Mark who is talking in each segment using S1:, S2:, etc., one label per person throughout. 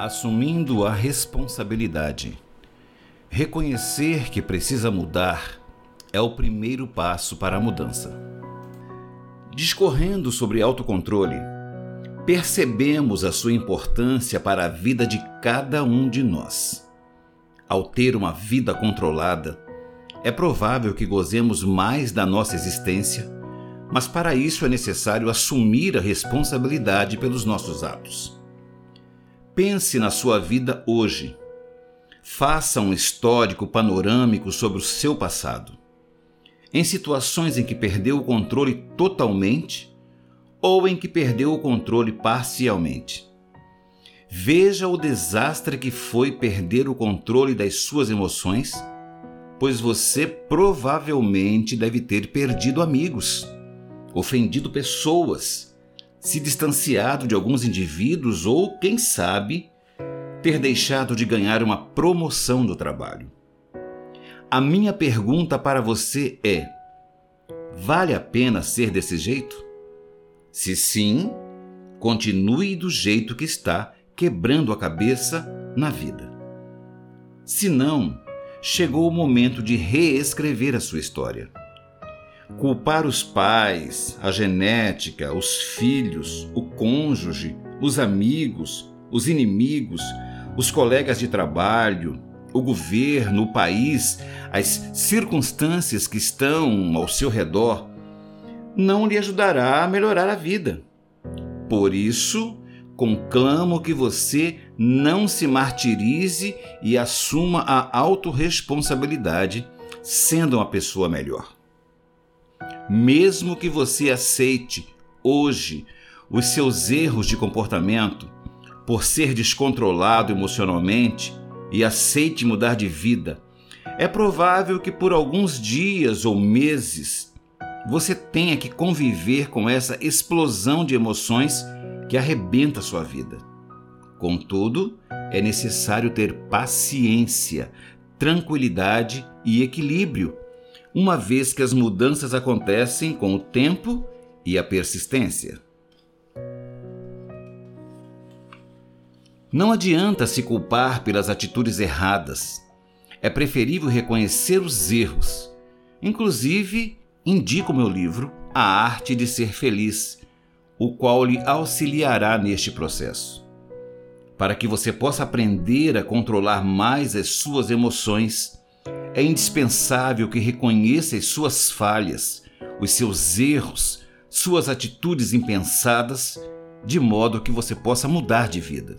S1: Assumindo a responsabilidade. Reconhecer que precisa mudar é o primeiro passo para a mudança. Discorrendo sobre autocontrole, percebemos a sua importância para a vida de cada um de nós. Ao ter uma vida controlada, é provável que gozemos mais da nossa existência, mas para isso é necessário assumir a responsabilidade pelos nossos atos. Pense na sua vida hoje. Faça um histórico panorâmico sobre o seu passado. Em situações em que perdeu o controle totalmente ou em que perdeu o controle parcialmente. Veja o desastre que foi perder o controle das suas emoções, pois você provavelmente deve ter perdido amigos, ofendido pessoas se distanciado de alguns indivíduos ou, quem sabe, ter deixado de ganhar uma promoção do trabalho. A minha pergunta para você é: vale a pena ser desse jeito? Se sim, continue do jeito que está, quebrando a cabeça na vida. Se não, chegou o momento de reescrever a sua história. Culpar os pais, a genética, os filhos, o cônjuge, os amigos, os inimigos, os colegas de trabalho, o governo, o país, as circunstâncias que estão ao seu redor, não lhe ajudará a melhorar a vida. Por isso, conclamo que você não se martirize e assuma a autorresponsabilidade, sendo uma pessoa melhor mesmo que você aceite hoje os seus erros de comportamento por ser descontrolado emocionalmente e aceite mudar de vida, é provável que por alguns dias ou meses você tenha que conviver com essa explosão de emoções que arrebenta sua vida. Contudo, é necessário ter paciência, tranquilidade e equilíbrio uma vez que as mudanças acontecem com o tempo e a persistência. Não adianta se culpar pelas atitudes erradas. É preferível reconhecer os erros. Inclusive, indico meu livro A Arte de Ser Feliz, o qual lhe auxiliará neste processo. Para que você possa aprender a controlar mais as suas emoções é indispensável que reconheça as suas falhas, os seus erros, suas atitudes impensadas, de modo que você possa mudar de vida.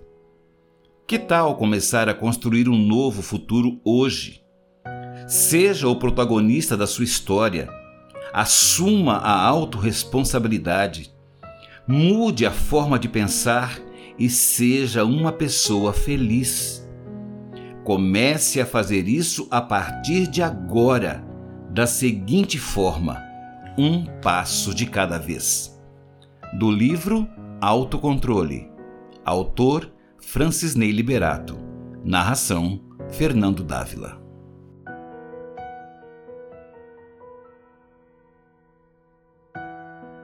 S1: Que tal começar a construir um novo futuro hoje? Seja o protagonista da sua história. Assuma a autorresponsabilidade. Mude a forma de pensar e seja uma pessoa feliz. Comece a fazer isso a partir de agora, da seguinte forma: um passo de cada vez. Do livro Autocontrole. Autor Francis Ney Liberato. Narração Fernando Dávila.